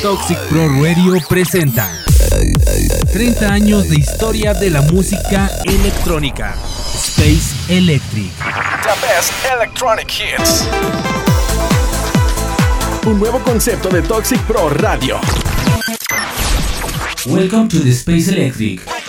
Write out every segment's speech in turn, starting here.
Toxic Pro Radio presenta 30 años de historia de la música electrónica. Space Electric. The best electronic hits. Un nuevo concepto de Toxic Pro Radio. Welcome to the Space Electric.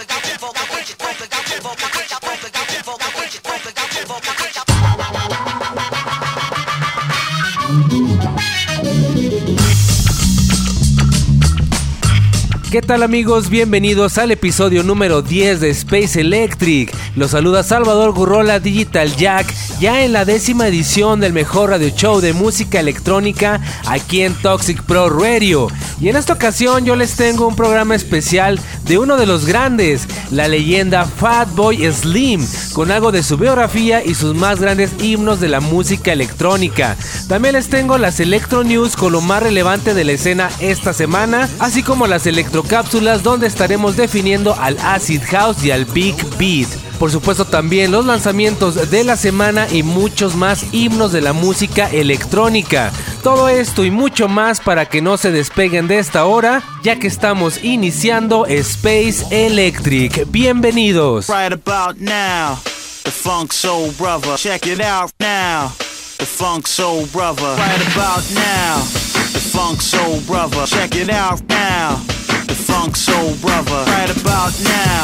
¿Qué tal amigos? Bienvenidos al episodio número 10 de Space Electric. Los saluda Salvador Gurrola Digital Jack, ya en la décima edición del mejor radio show de música electrónica aquí en Toxic Pro Radio. Y en esta ocasión yo les tengo un programa especial de uno de los grandes, la leyenda Fatboy Slim, con algo de su biografía y sus más grandes himnos de la música electrónica. También les tengo las Electro News con lo más relevante de la escena esta semana, así como las electrocápsulas donde estaremos definiendo al Acid House y al Big Beat. Por supuesto también los lanzamientos de la semana y muchos más himnos de la música electrónica. Todo esto y mucho más para que no se despeguen de esta hora, ya que estamos iniciando Space Electric. Bienvenidos. Right about now, the Funk Soul Brother. Check it out now, the Funk Soul Brother. Right about now, the Funk Soul Brother. Check it out now, the Funk Soul Brother. Right about now,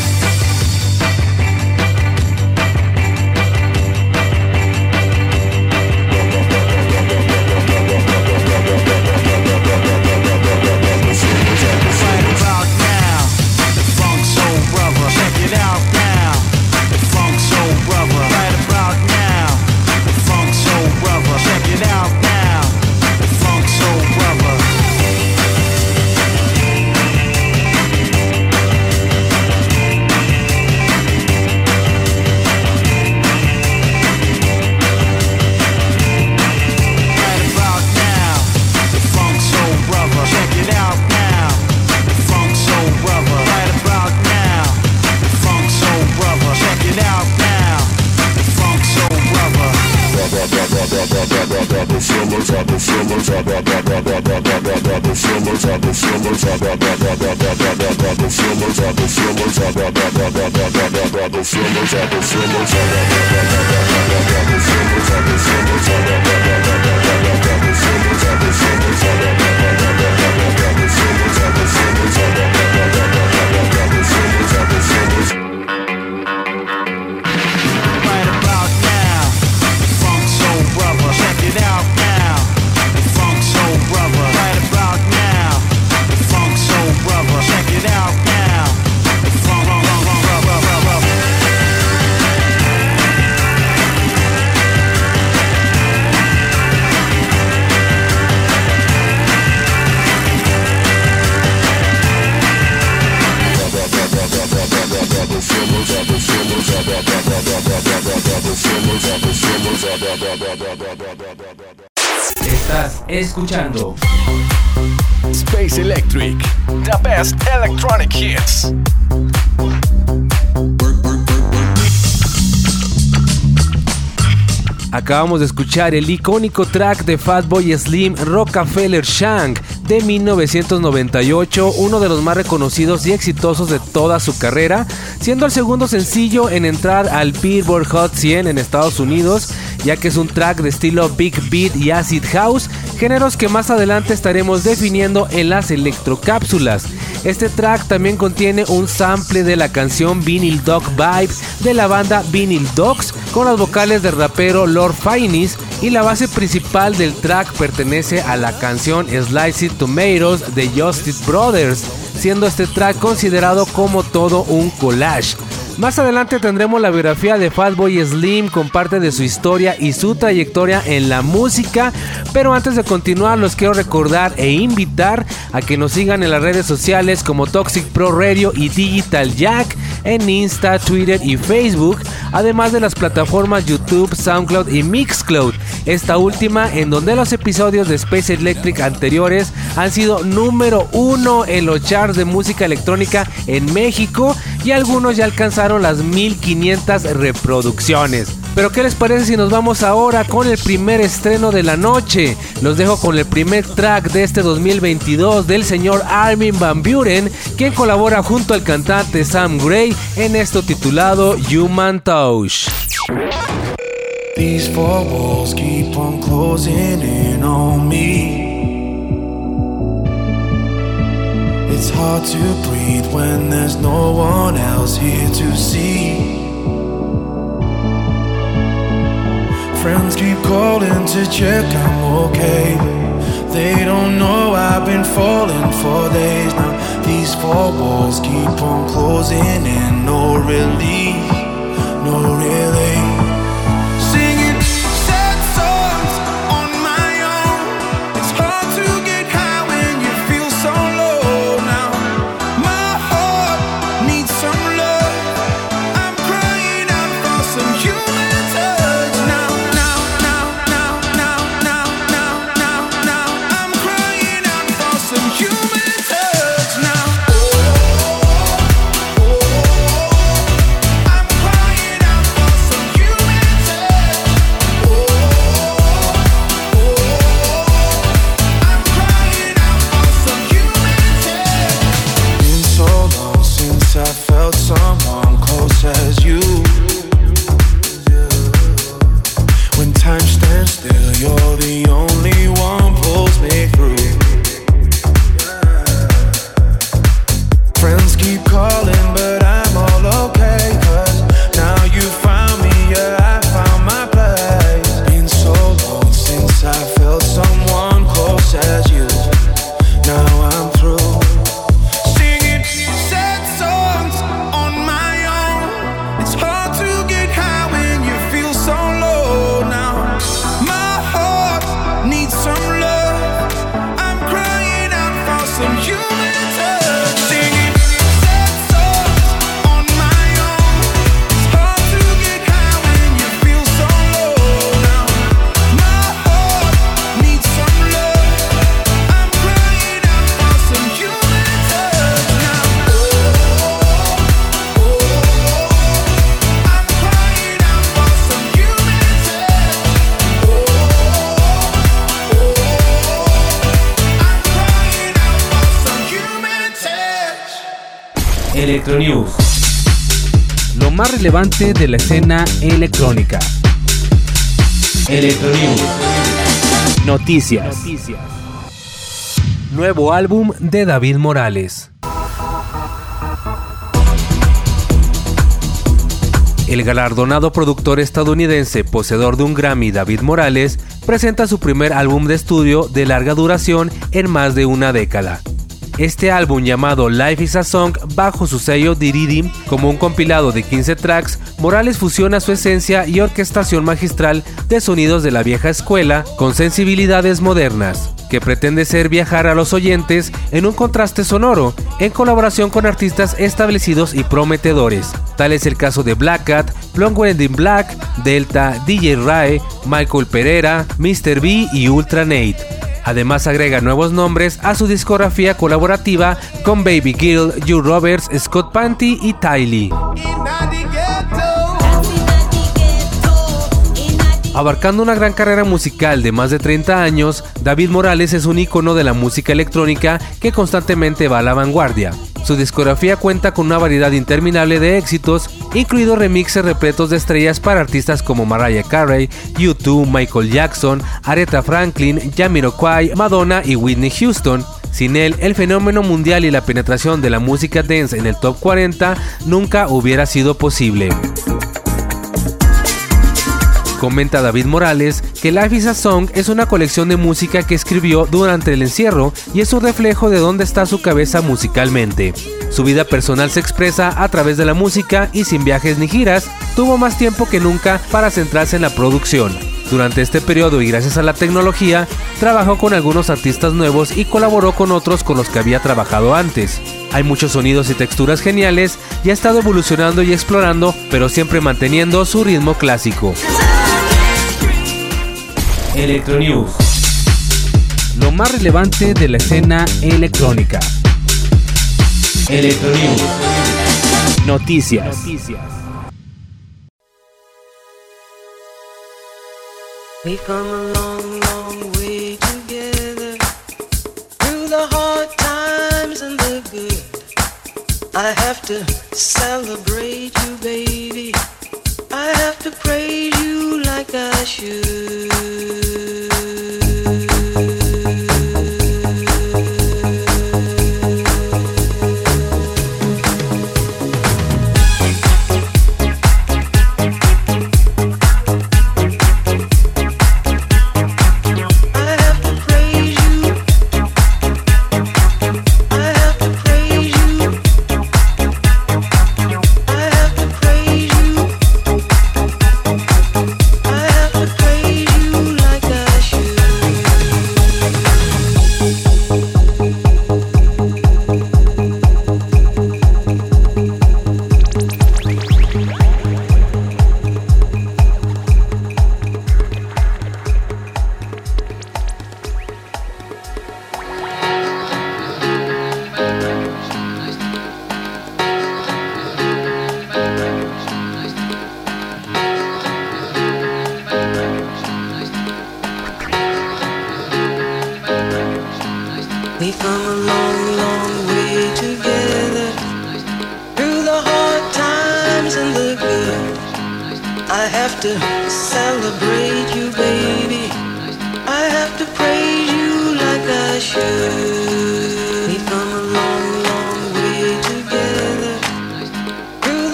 Right Estás escuchando Space Electric. The best electronic hits. Acabamos de escuchar el icónico track de Fatboy Slim Rockefeller Shank de 1998, uno de los más reconocidos y exitosos de toda su carrera, siendo el segundo sencillo en entrar al Billboard Hot 100 en Estados Unidos, ya que es un track de estilo Big Beat y Acid House, géneros que más adelante estaremos definiendo en las electrocápsulas. Este track también contiene un sample de la canción Vinyl Dog Vibe de la banda Vinyl Dogs con las vocales del rapero Lord Finis y la base principal del track pertenece a la canción Sliced Tomatoes de Justice Brothers, siendo este track considerado como todo un collage. Más adelante tendremos la biografía de Fatboy Slim con parte de su historia y su trayectoria en la música, pero antes de continuar los quiero recordar e invitar a que nos sigan en las redes sociales como Toxic Pro Radio y Digital Jack. en Insta, Twitter y Facebook, además de las plataformas YouTube, SoundCloud y Mixcloud. Esta última en donde los episodios de Space Electric anteriores han sido número uno en los charts de música electrónica en México y algunos ya las 1500 reproducciones. Pero ¿qué les parece si nos vamos ahora con el primer estreno de la noche? Los dejo con el primer track de este 2022 del señor Armin Van Buren, quien colabora junto al cantante Sam Gray en esto titulado Human Touch. It's hard to breathe when there's no one else here to see. Friends keep calling to check I'm okay. They don't know I've been falling for days now. These four walls keep on closing in, no relief, no relief. Relevante de la escena electrónica. Electronews. Noticias. Nuevo álbum de David Morales. El galardonado productor estadounidense, poseedor de un Grammy, David Morales, presenta su primer álbum de estudio de larga duración en más de una década. Este álbum llamado Life is a Song bajo su sello Diridim como un compilado de 15 tracks, Morales fusiona su esencia y orquestación magistral de sonidos de la vieja escuela con sensibilidades modernas, que pretende ser viajar a los oyentes en un contraste sonoro, en colaboración con artistas establecidos y prometedores. Tal es el caso de Black Cat, Blonde Wedding Black, Delta, DJ Rae, Michael Pereira, Mr. B y Ultra Nate. Además agrega nuevos nombres a su discografía colaborativa con Baby Girl, Joe Roberts, Scott Panty y Tylee. Abarcando una gran carrera musical de más de 30 años, David Morales es un icono de la música electrónica que constantemente va a la vanguardia. Su discografía cuenta con una variedad interminable de éxitos, incluidos remixes repletos de estrellas para artistas como Mariah Carey, U2, Michael Jackson, Aretha Franklin, Jamiroquai, Madonna y Whitney Houston. Sin él, el fenómeno mundial y la penetración de la música dance en el top 40 nunca hubiera sido posible. Comenta David Morales que Life is a Song es una colección de música que escribió durante el encierro y es un reflejo de dónde está su cabeza musicalmente. Su vida personal se expresa a través de la música y sin viajes ni giras, tuvo más tiempo que nunca para centrarse en la producción. Durante este periodo y gracias a la tecnología, trabajó con algunos artistas nuevos y colaboró con otros con los que había trabajado antes. Hay muchos sonidos y texturas geniales y ha estado evolucionando y explorando, pero siempre manteniendo su ritmo clásico. Electronews. Lo más relevante de la escena electrónica. Electronews. Noticias. We've come a long, long way together through the hard times and the good. I have to celebrate you, baby. I have to praise you like I should.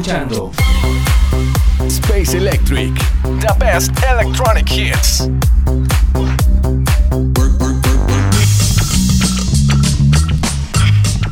Escuchando Space Electric. The best electronic hits.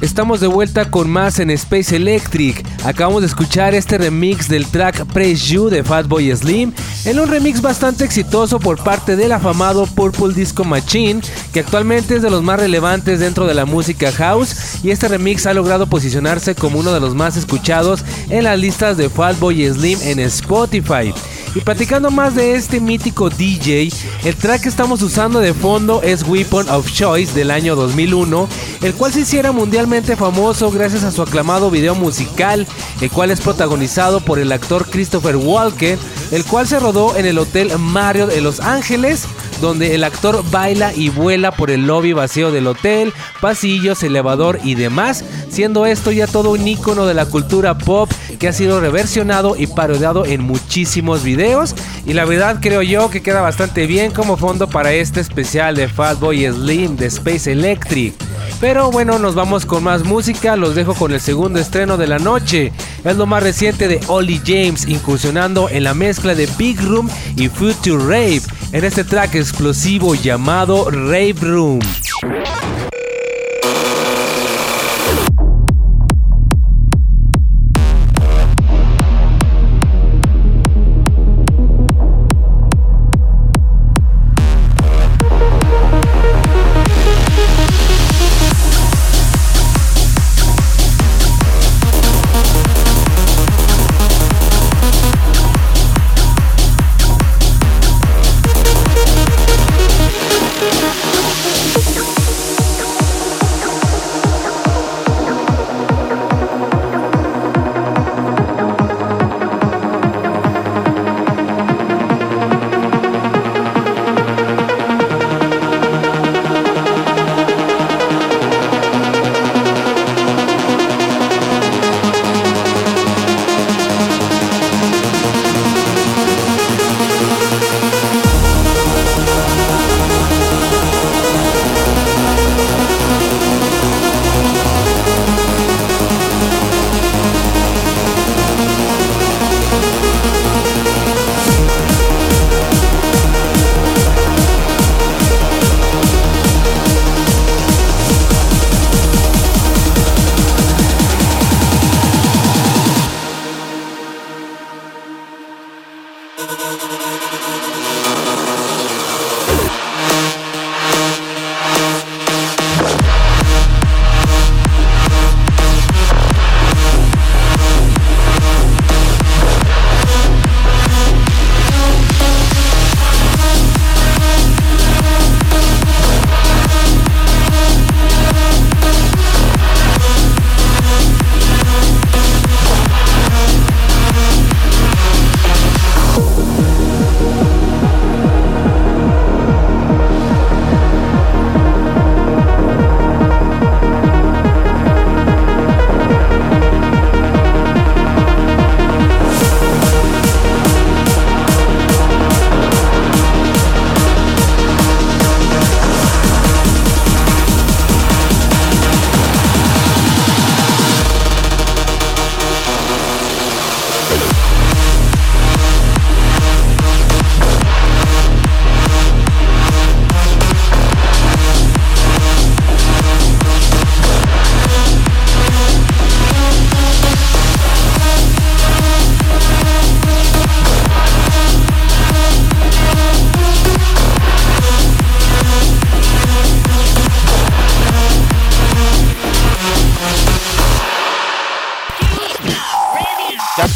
Estamos de vuelta con más en Space Electric. Acabamos de escuchar este remix del track Praise You de Fatboy Slim en un remix bastante exitoso por parte del afamado Purple Disco Machine, que actualmente es de los más relevantes dentro de la música house y este remix ha logrado posicionarse como uno de los más escuchados en las listas de Fatboy Slim en Spotify. Y platicando más de este mítico DJ, el track que estamos usando de fondo es Weapon of Choice del año 2001, el cual se hiciera mundialmente famoso gracias a su aclamado video musical, el cual es protagonizado por el actor Christopher Walken, el cual se rodó en el Hotel Marriott de Los Ángeles, donde el actor baila y vuela por el lobby vacío del hotel, pasillos, elevador y demás, siendo esto ya todo un icono de la cultura pop que ha sido reversionado y parodiado en muchísimos videos y la verdad creo yo que queda bastante bien como fondo para este especial de Fatboy Slim de Space Electric. Pero bueno, nos vamos con más música, los dejo con el segundo estreno de la noche. Es lo más reciente de Ollie James incursionando en la mezcla de Big Room y Future Rave en este track explosivo llamado Rave Room.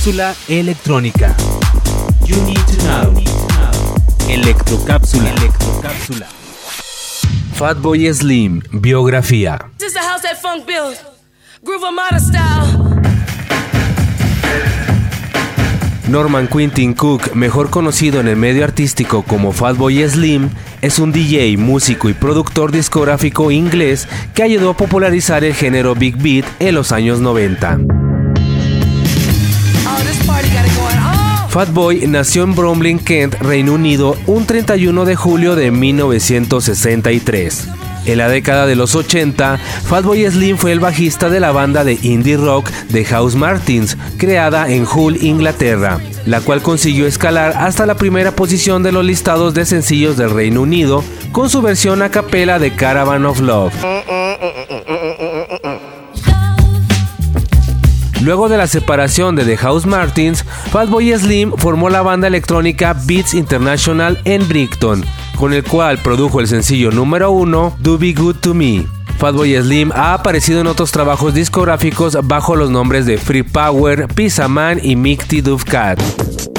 Cápsula electrónica. You need to know. Electrocápsula. Electrocápsula. Fatboy Slim, biografía. This is the house that funk built. Groove Armada style. Norman Quintin Cook, mejor conocido en el medio artístico como Fatboy Slim, es un DJ, músico y productor discográfico inglés que ayudó a popularizar el género Big Beat en los años 90. Fatboy nació en Bromley, Kent, Reino Unido, un 31 de julio de 1963. En la década de los 80, Fatboy Slim fue el bajista de la banda de indie rock The House Martins, creada en Hull, Inglaterra, la cual consiguió escalar hasta la primera posición de los listados de sencillos del Reino Unido con su versión a capela de Caravan of Love. Luego de la separación de The House Martins, Fatboy Slim formó la banda electrónica Beats International en Brighton, con el cual produjo el sencillo número uno, Do Be Good to Me. Fatboy Slim ha aparecido en otros trabajos discográficos bajo los nombres de Free Power, Pizza Man y Mighty Dove Cat.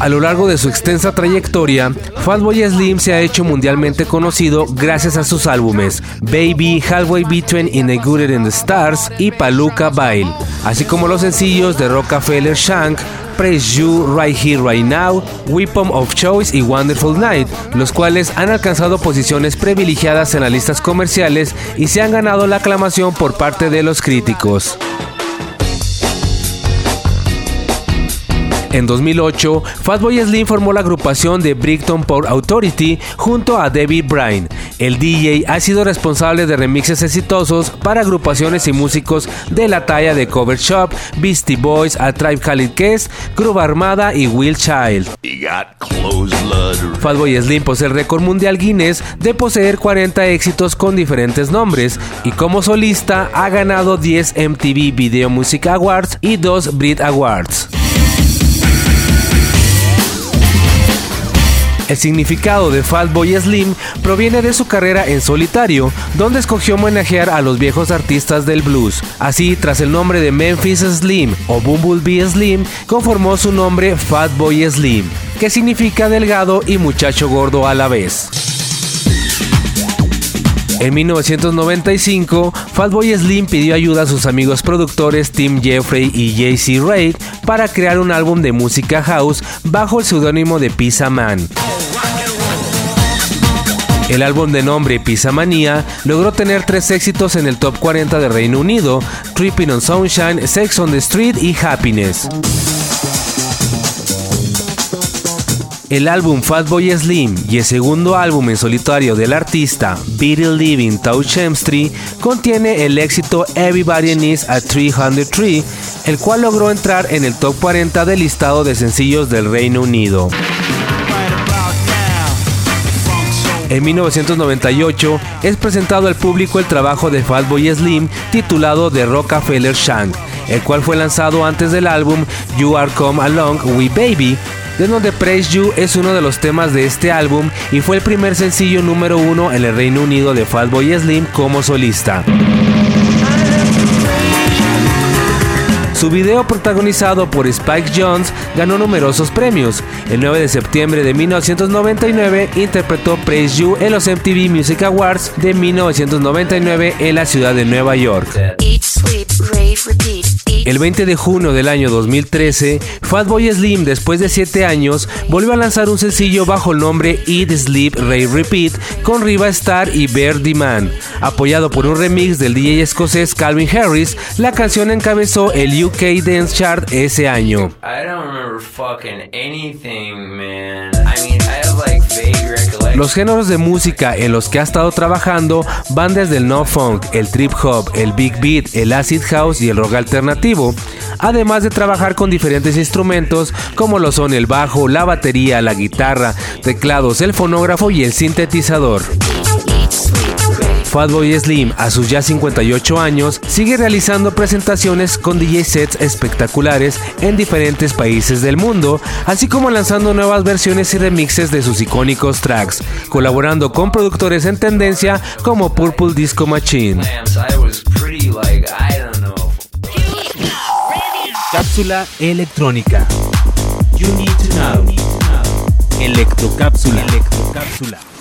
A lo largo de su extensa trayectoria, Fatboy Slim se ha hecho mundialmente conocido gracias a sus álbumes Baby, Halfway Between In the Good and the Stars y Paluca Bail, así como los sencillos de Rockefeller Shank, Praise You, Right Here, Right Now, Weapon of Choice y Wonderful Night, los cuales han alcanzado posiciones privilegiadas en las listas comerciales y se han ganado la aclamación por parte de los críticos. En 2008, Fatboy Slim formó la agrupación de Brighton Port Authority junto a David Bryan. El DJ ha sido responsable de remixes exitosos para agrupaciones y músicos de la talla de Cover Shop, Beastie Boys, A Tribe Called Quest, Groove Armada y Will Child. Fatboy Slim posee el récord mundial Guinness de poseer 40 éxitos con diferentes nombres y como solista ha ganado 10 MTV Video Music Awards y 2 Brit Awards. El significado de Fatboy Slim proviene de su carrera en solitario, donde escogió homenajear a los viejos artistas del blues. Así, tras el nombre de Memphis Slim o Bumblebee Slim, conformó su nombre Fatboy Slim, que significa delgado y muchacho gordo a la vez. En 1995, Fatboy Slim pidió ayuda a sus amigos productores Tim Jeffrey y JC Reid para crear un álbum de música house bajo el seudónimo de Pizza Man. El álbum de nombre Pizza Manía logró tener tres éxitos en el top 40 de Reino Unido: Tripping on Sunshine, Sex on the Street y Happiness. El álbum Fatboy Slim y el segundo álbum en solitario del artista, Beatle Living Touch Street, contiene el éxito Everybody Needs a 303, el cual logró entrar en el top 40 del listado de sencillos del Reino Unido. En 1998 es presentado al público el trabajo de Fatboy Slim titulado The Rockefeller Shank, el cual fue lanzado antes del álbum You Are Come Along We Baby, de donde Praise You es uno de los temas de este álbum y fue el primer sencillo número uno en el Reino Unido de Fatboy Slim como solista. Su video protagonizado por Spike Jones ganó numerosos premios. El 9 de septiembre de 1999 interpretó Praise You en los MTV Music Awards de 1999 en la ciudad de Nueva York. El 20 de junio del año 2013, Fatboy Slim, después de 7 años, volvió a lanzar un sencillo bajo el nombre Eat, Sleep, Rave, Repeat con Riva Star y Birdie Man. Apoyado por un remix del DJ escocés Calvin Harris, la canción encabezó el UK Dance Chart ese año. I don't remember fucking anything, man. Los géneros de música en los que ha estado trabajando van desde el no funk, el trip hop, el big beat, el acid house y el rock alternativo, además de trabajar con diferentes instrumentos como lo son el bajo, la batería, la guitarra, teclados, el fonógrafo y el sintetizador. Fatboy Slim, a sus ya 58 años, sigue realizando presentaciones con DJ sets espectaculares en diferentes países del mundo, así como lanzando nuevas versiones y remixes de sus icónicos tracks, colaborando con productores en tendencia como Purple Disco Machine. Cápsula electrónica. You need to know. Electrocápsula. Electrocápsula.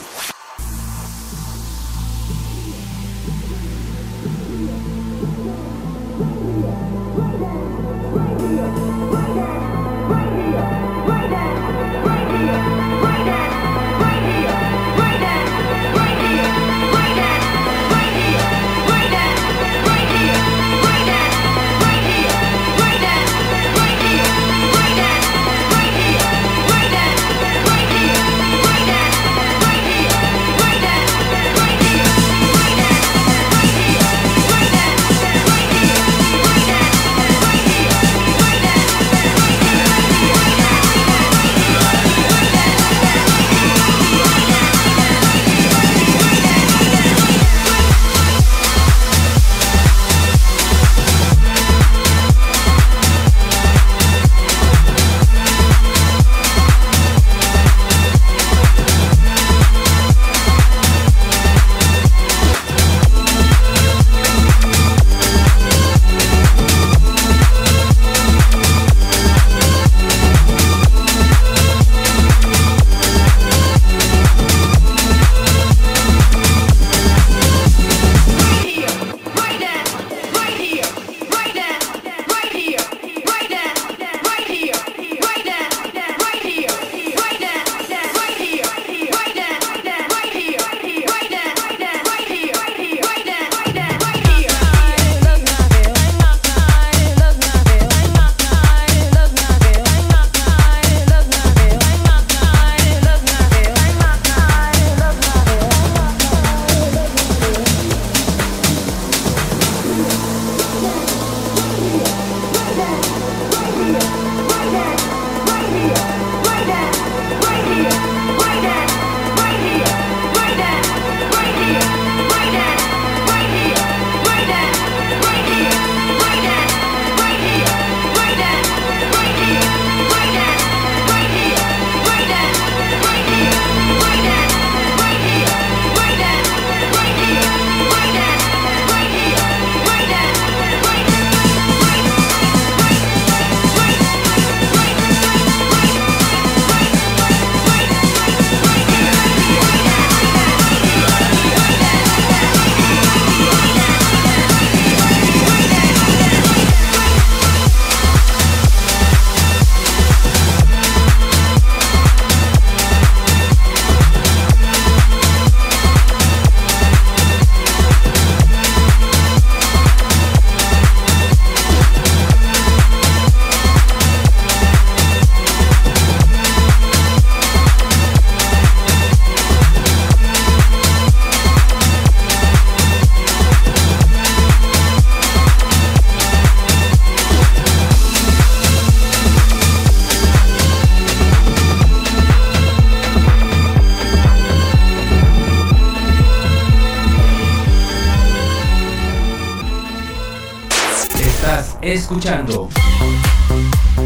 Escuchando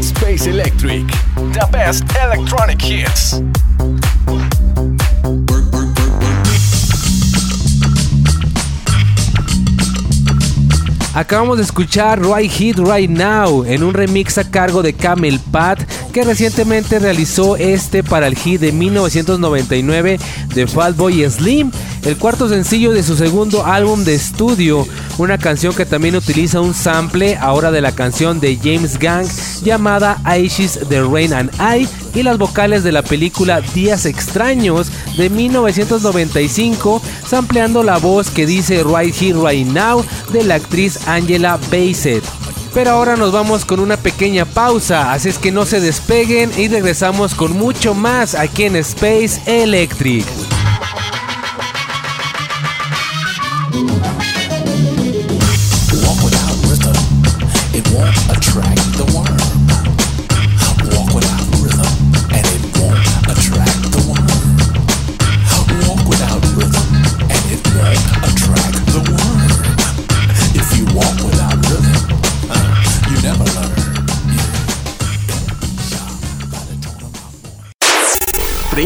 Space Electric, the best electronic hits. Acabamos de escuchar Right Hit Right Now en un remix a cargo de Camel Pat que recientemente realizó este para el hit de 1999 de Fatboy Slim, el cuarto sencillo de su segundo álbum de estudio, una canción que también utiliza un sample ahora de la canción de James Gang llamada Ashes the Rain and I y las vocales de la película Días Extraños de 1995, sampleando la voz que dice Right Here Right Now de la actriz Angela Bassett. Pero ahora nos vamos con una pequeña pausa, así es que no se despeguen y regresamos con mucho más aquí en Space Electric.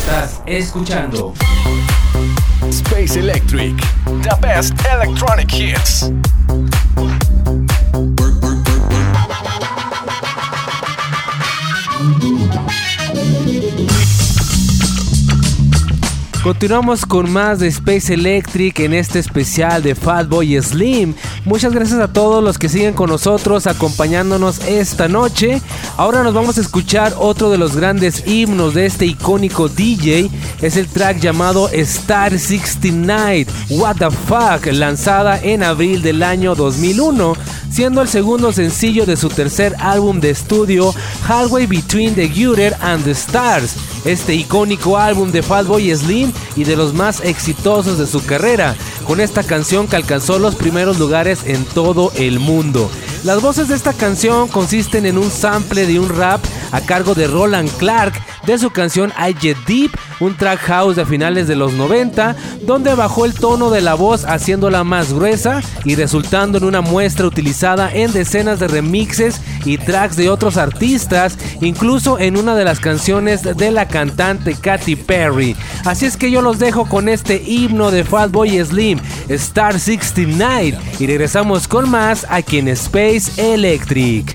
Estás escuchando Space Electric. The best electronic hits. Continuamos con más de Space Electric en este especial de Fatboy Slim. Muchas gracias a todos los que siguen con nosotros acompañándonos esta noche. Ahora nos vamos a escuchar otro de los grandes himnos de este icónico DJ. Es el track llamado Star 69 What the Fuck, lanzada en abril del año 2001, siendo el segundo sencillo de su tercer álbum de estudio, Halfway Between the Gutter and the Stars. Este icónico álbum de Fatboy Slim y de los más exitosos de su carrera, con esta canción que alcanzó los primeros lugares en todo el mundo. Las voces de esta canción consisten en un sample de un rap a cargo de Roland Clark de su canción I Get Deep, un track house de finales de los 90, donde bajó el tono de la voz haciéndola más gruesa y resultando en una muestra utilizada en decenas de remixes y tracks de otros artistas, incluso en una de las canciones de la cantante Katy Perry. Así es que yo los dejo con este himno de Fatboy Slim, Star 69, y regresamos con más aquí en Space Electric.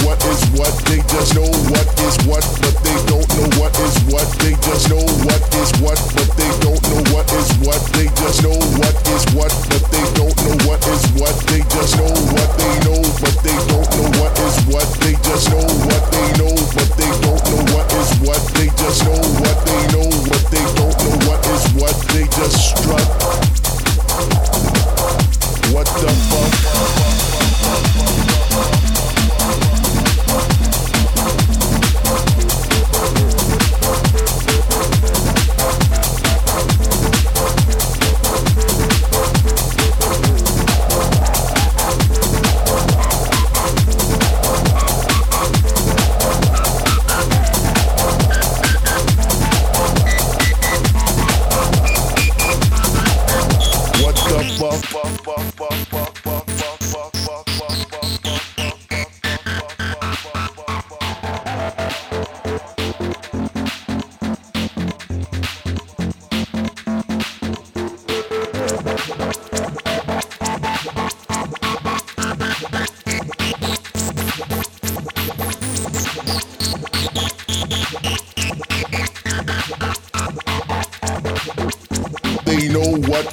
is what. They just know what is what, but they don't know what is what. They just know what is what, but they don't know what is what. They just know what is what, but they don't know what is what. They just know what they know, but they don't know what is what. They just know what they know, but they don't know what is what. They just know what they know, but they don't know what is what. They just strut. What the fuck? Thank you.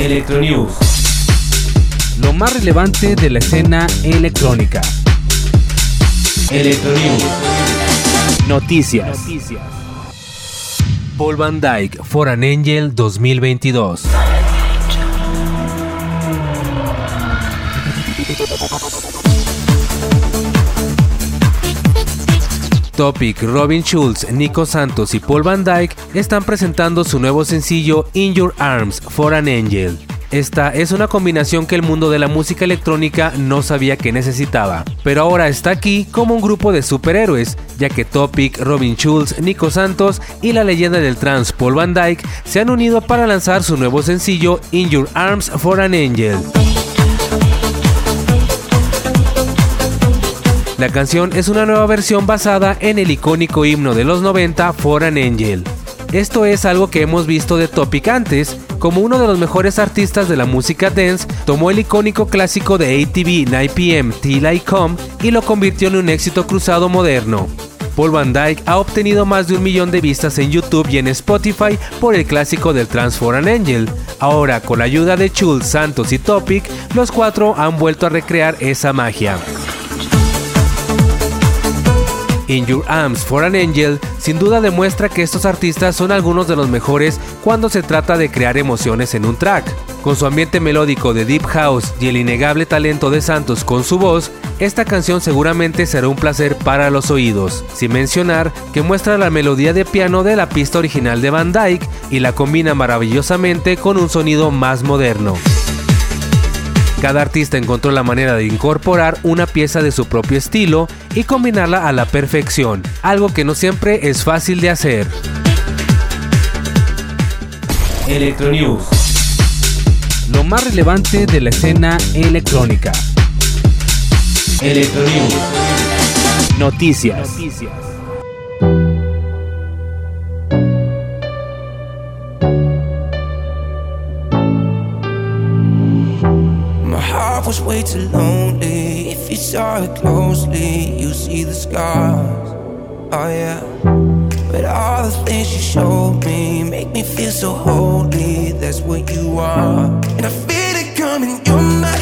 Electronews. Lo más relevante de la escena electrónica. Electronews. Noticias. Paul Van Dyke, For an Angel 2022. Topic, Robin Schulz, Nico Santos y Paul Van Dyke están presentando su nuevo sencillo In Your Arms for an Angel. Esta es una combinación que el mundo de la música electrónica no sabía que necesitaba, pero ahora está aquí como un grupo de superhéroes, ya que Topic, Robin Schulz, Nico Santos y la leyenda del trance Paul Van Dyke se han unido para lanzar su nuevo sencillo In Your Arms for an Angel. La canción es una nueva versión basada en el icónico himno de los 90 For an Angel. Esto es algo que hemos visto de Topic antes, como uno de los mejores artistas de la música dance, tomó el icónico clásico de ATV 9pm Till I Come y lo convirtió en un éxito cruzado moderno. Paul Van Dyke ha obtenido más de un millón de vistas en YouTube y en Spotify por el clásico del Trans for an Angel. Ahora, con la ayuda de Chul, Santos y Topic, los cuatro han vuelto a recrear esa magia. In Your Arms for an Angel sin duda demuestra que estos artistas son algunos de los mejores cuando se trata de crear emociones en un track. Con su ambiente melódico de Deep House y el innegable talento de Santos con su voz, esta canción seguramente será un placer para los oídos, sin mencionar que muestra la melodía de piano de la pista original de Van Dyke y la combina maravillosamente con un sonido más moderno. Cada artista encontró la manera de incorporar una pieza de su propio estilo y combinarla a la perfección, algo que no siempre es fácil de hacer. Electronews. Lo más relevante de la escena electrónica. Electronews. Noticias. My was way too lonely. If you saw it closely, you see the scars. Oh yeah. But all the things you showed me make me feel so holy. That's what you are. And I feel it coming. You're my,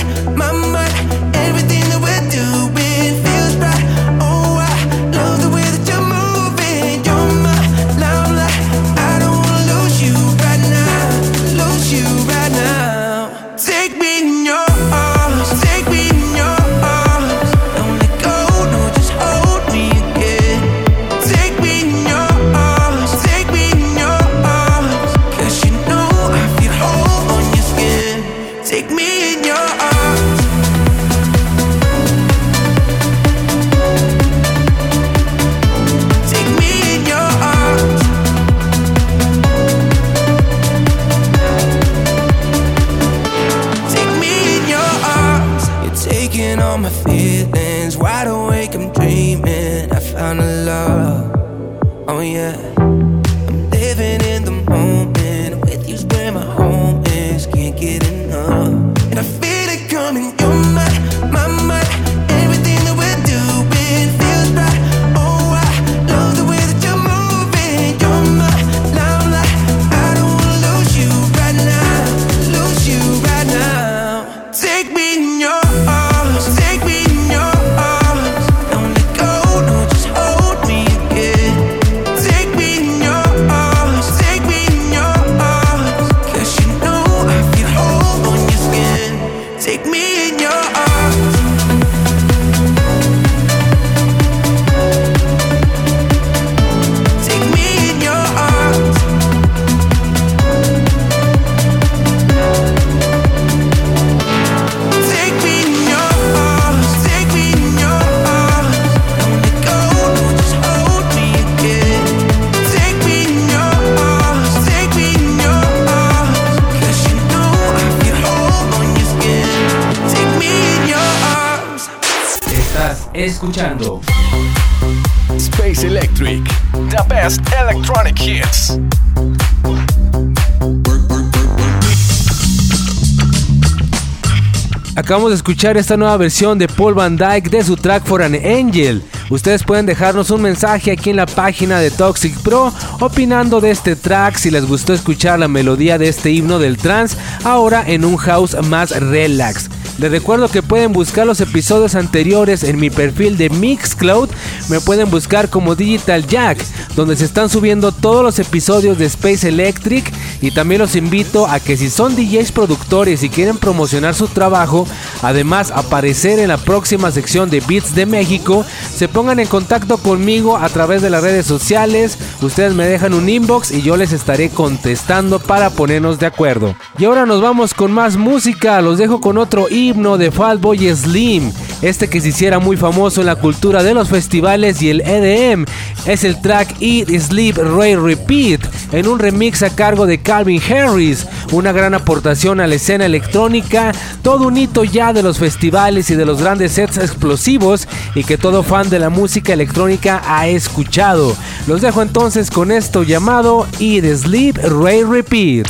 Acabamos de escuchar esta nueva versión de Paul Van Dyke de su track For an Angel. Ustedes pueden dejarnos un mensaje aquí en la página de Toxic Pro opinando de este track si les gustó escuchar la melodía de este himno del trance ahora en un house más relax. Les recuerdo que pueden buscar los episodios anteriores en mi perfil de Mixcloud. Me pueden buscar como Digital Jack, donde se están subiendo todos los episodios de Space Electric. Y también los invito a que si son DJs productores y quieren promocionar su trabajo, además aparecer en la próxima sección de Beats de México, se pongan en contacto conmigo a través de las redes sociales. Ustedes me dejan un inbox y yo les estaré contestando para ponernos de acuerdo. Y ahora nos vamos con más música. Los dejo con otro himno de Fatboy Slim. Este que se hiciera muy famoso en la cultura de los festivales y el EDM. Es el track Eat, Sleep, Ray, Repeat. En un remix a cargo de Calvin Harris. Una gran aportación a la escena electrónica. Todo un hito ya de los festivales y de los grandes sets explosivos. Y que todo fan de la música electrónica ha escuchado. Los dejo entonces con esto llamado Eat, Sleep, Ray, Repeat.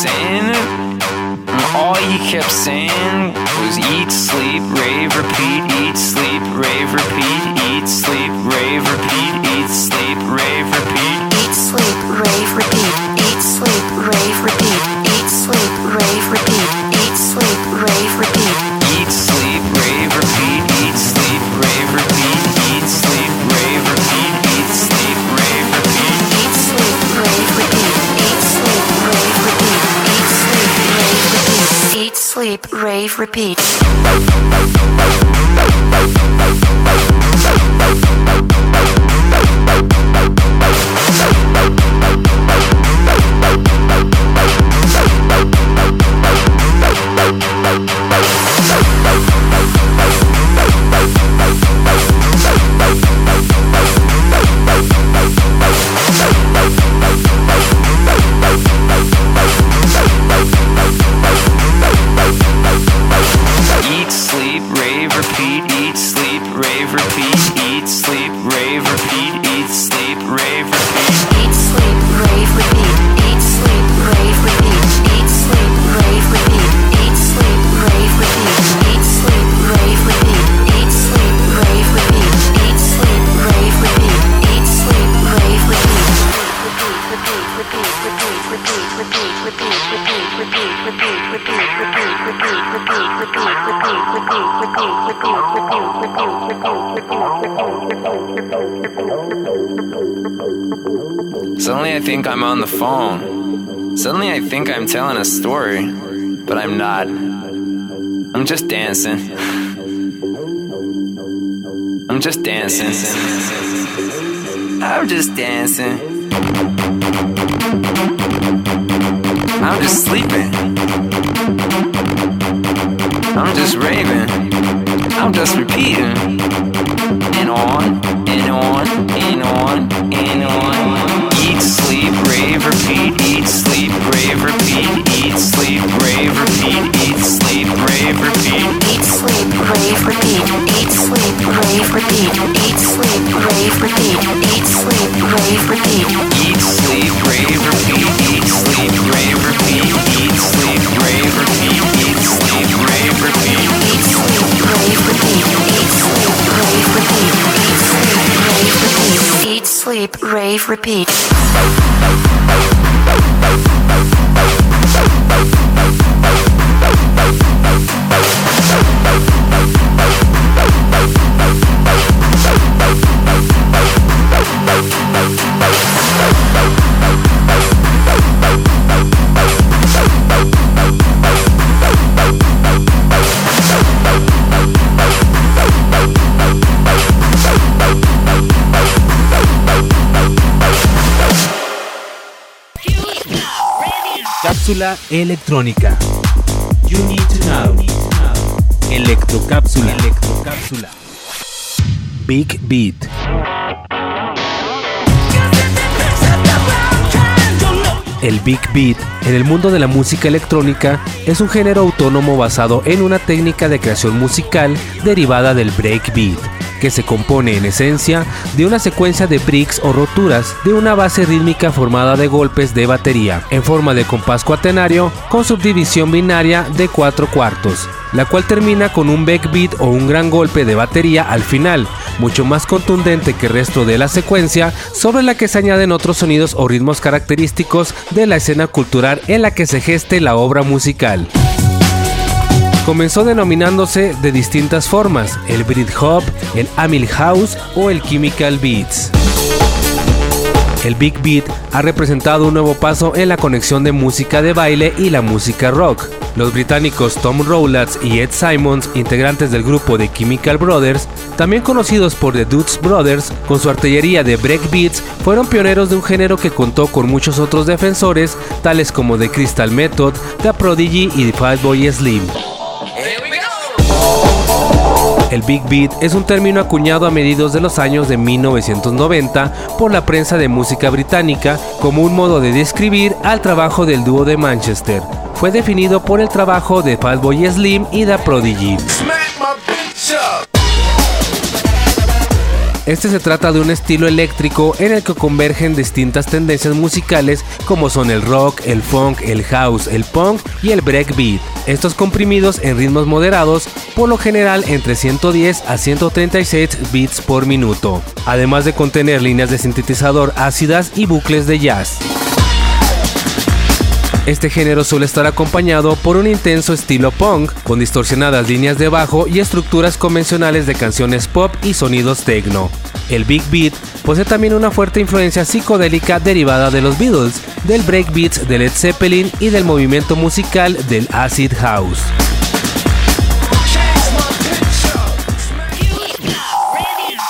Saying it. All he kept saying Repeat. Just dancing. I'm just sleeping. I'm just raving. I'm just repeating. Electrónica. Electrocápsula. Electrocápsula. Big Beat. El Big Beat en el mundo de la música electrónica es un género autónomo basado en una técnica de creación musical derivada del breakbeat, que se compone en esencia de una secuencia de breaks o roturas de una base rítmica formada de golpes de batería en forma de compás cuaternario con subdivisión binaria de cuatro cuartos, la cual termina con un backbeat o un gran golpe de batería al final, mucho más contundente que el resto de la secuencia, sobre la que se añaden otros sonidos o ritmos característicos de la escena cultural en la que se geste la obra musical. Comenzó denominándose de distintas formas, el Brit Hop, el Amil House o el Chemical Beats. El Big Beat ha representado un nuevo paso en la conexión de música de baile y la música rock. Los británicos Tom Rowlands y Ed Simons, integrantes del grupo de Chemical Brothers, también conocidos por The Dudes Brothers, con su artillería de breakbeats, fueron pioneros de un género que contó con muchos otros defensores, tales como The Crystal Method, The Prodigy y The Fatboy Slim. El Big Beat es un término acuñado a mediados de los años de 1990 por la prensa de música británica como un modo de describir al trabajo del dúo de Manchester. Fue definido por el trabajo de Fatboy Slim y The Prodigy. Este se trata de un estilo eléctrico en el que convergen distintas tendencias musicales como son el rock, el funk, el house, el punk y el breakbeat. Estos comprimidos en ritmos moderados, por lo general entre 110 a 136 beats por minuto, además de contener líneas de sintetizador ácidas y bucles de jazz. Este género suele estar acompañado por un intenso estilo punk, con distorsionadas líneas de bajo y estructuras convencionales de canciones pop y sonidos techno. El Big Beat posee también una fuerte influencia psicodélica derivada de los Beatles, del breakbeat de Led Zeppelin y del movimiento musical del acid house.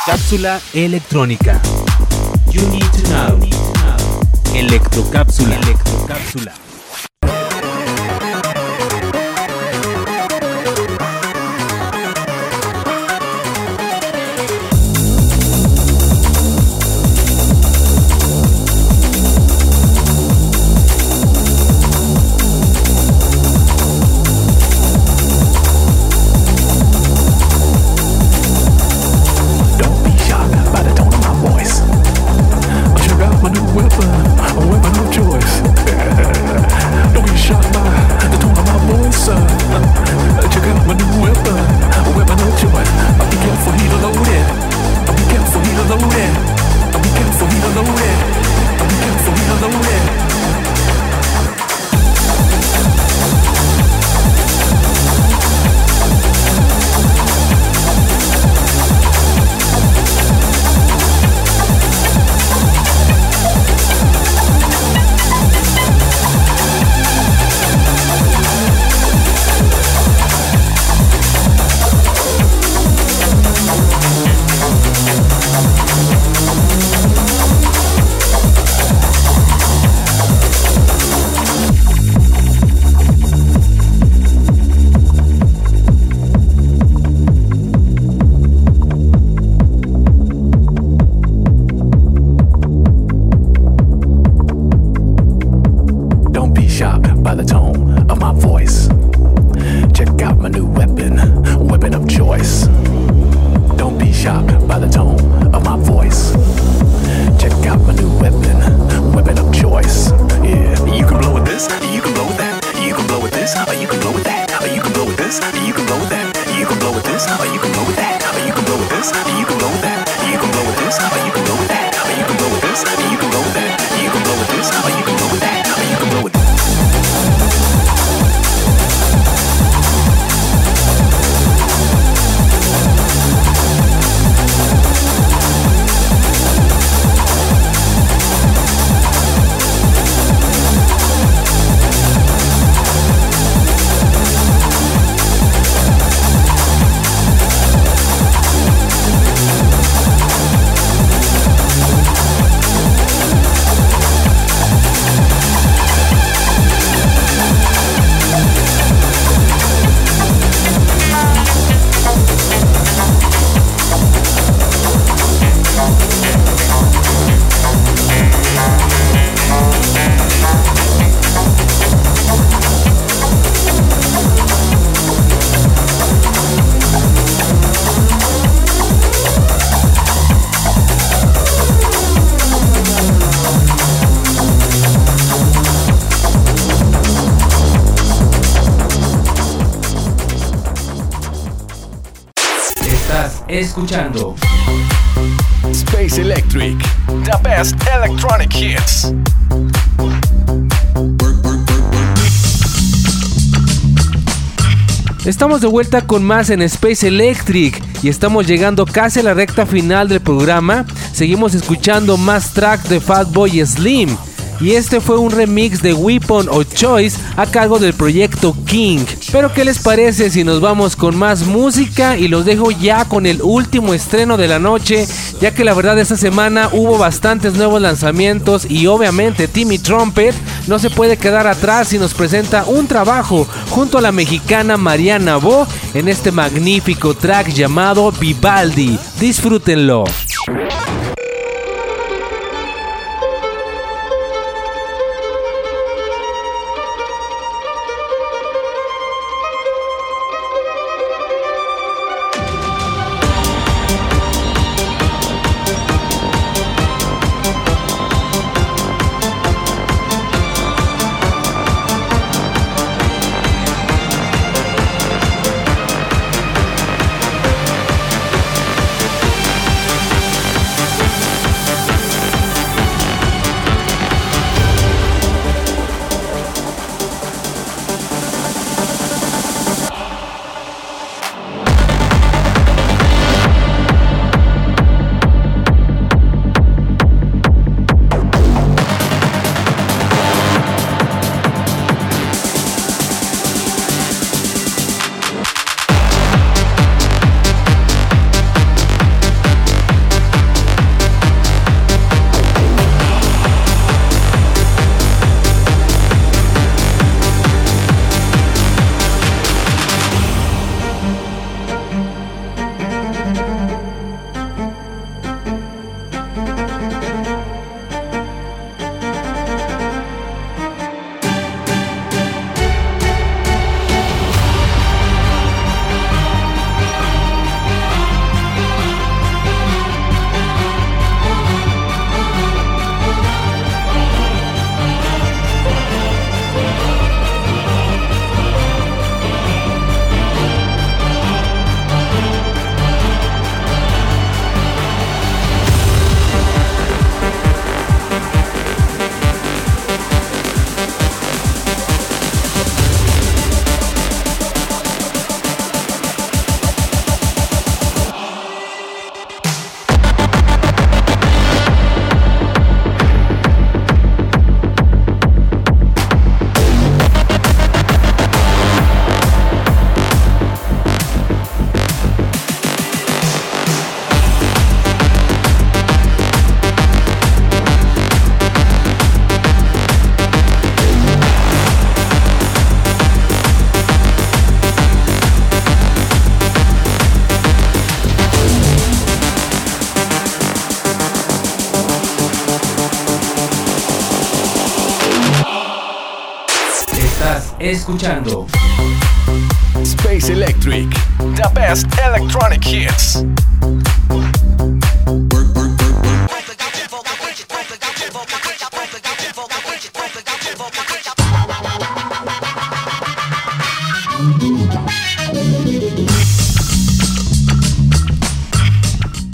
Cápsula electrónica. Electrocápsula. Escuchando Space Electric. The best electronic hits. Estamos de vuelta con más en Space Electric y estamos llegando casi a la recta final del programa. Seguimos escuchando más track de Fatboy Slim. Y este fue un remix de Weapon o Choice a cargo del proyecto King. Pero ¿qué les parece si nos vamos con más música y los dejo ya con el último estreno de la noche? Ya que la verdad esta semana hubo bastantes nuevos lanzamientos y obviamente Timmy Trumpet no se puede quedar atrás y nos presenta un trabajo junto a la mexicana Mariana Bo en este magnífico track llamado Vivaldi. Disfrútenlo. Escuchando Space Electric. The best electronic hits.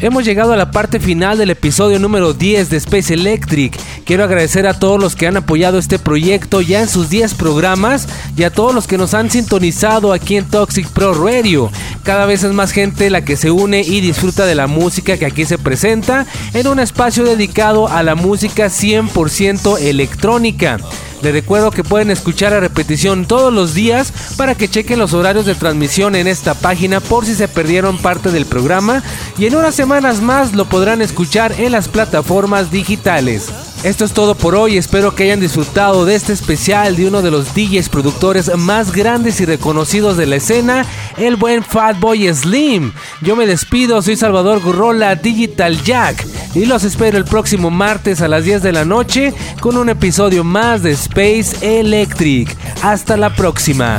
Hemos llegado a la parte final del episodio número 10 de Space Electric. Quiero agradecer a todos los que han apoyado este proyecto ya en sus 10 programas y a todos los que nos han sintonizado aquí en Toxic Pro Radio. Cada vez es más gente la que se une y disfruta de la música que aquí se presenta en un espacio dedicado a la música 100% electrónica. Les recuerdo que pueden escuchar a repetición todos los días para que chequen los horarios de transmisión en esta página por si se perdieron parte del programa y en unas semanas más lo podrán escuchar en las plataformas digitales. Esto es todo por hoy, espero que hayan disfrutado de este especial de uno de los DJs productores más grandes y reconocidos de la escena, el buen Fatboy Slim. Yo me despido, soy Salvador Gurrola, Digital Jack, y los espero el próximo martes a las 10 de la noche con un episodio más de Space Electric. Hasta la próxima.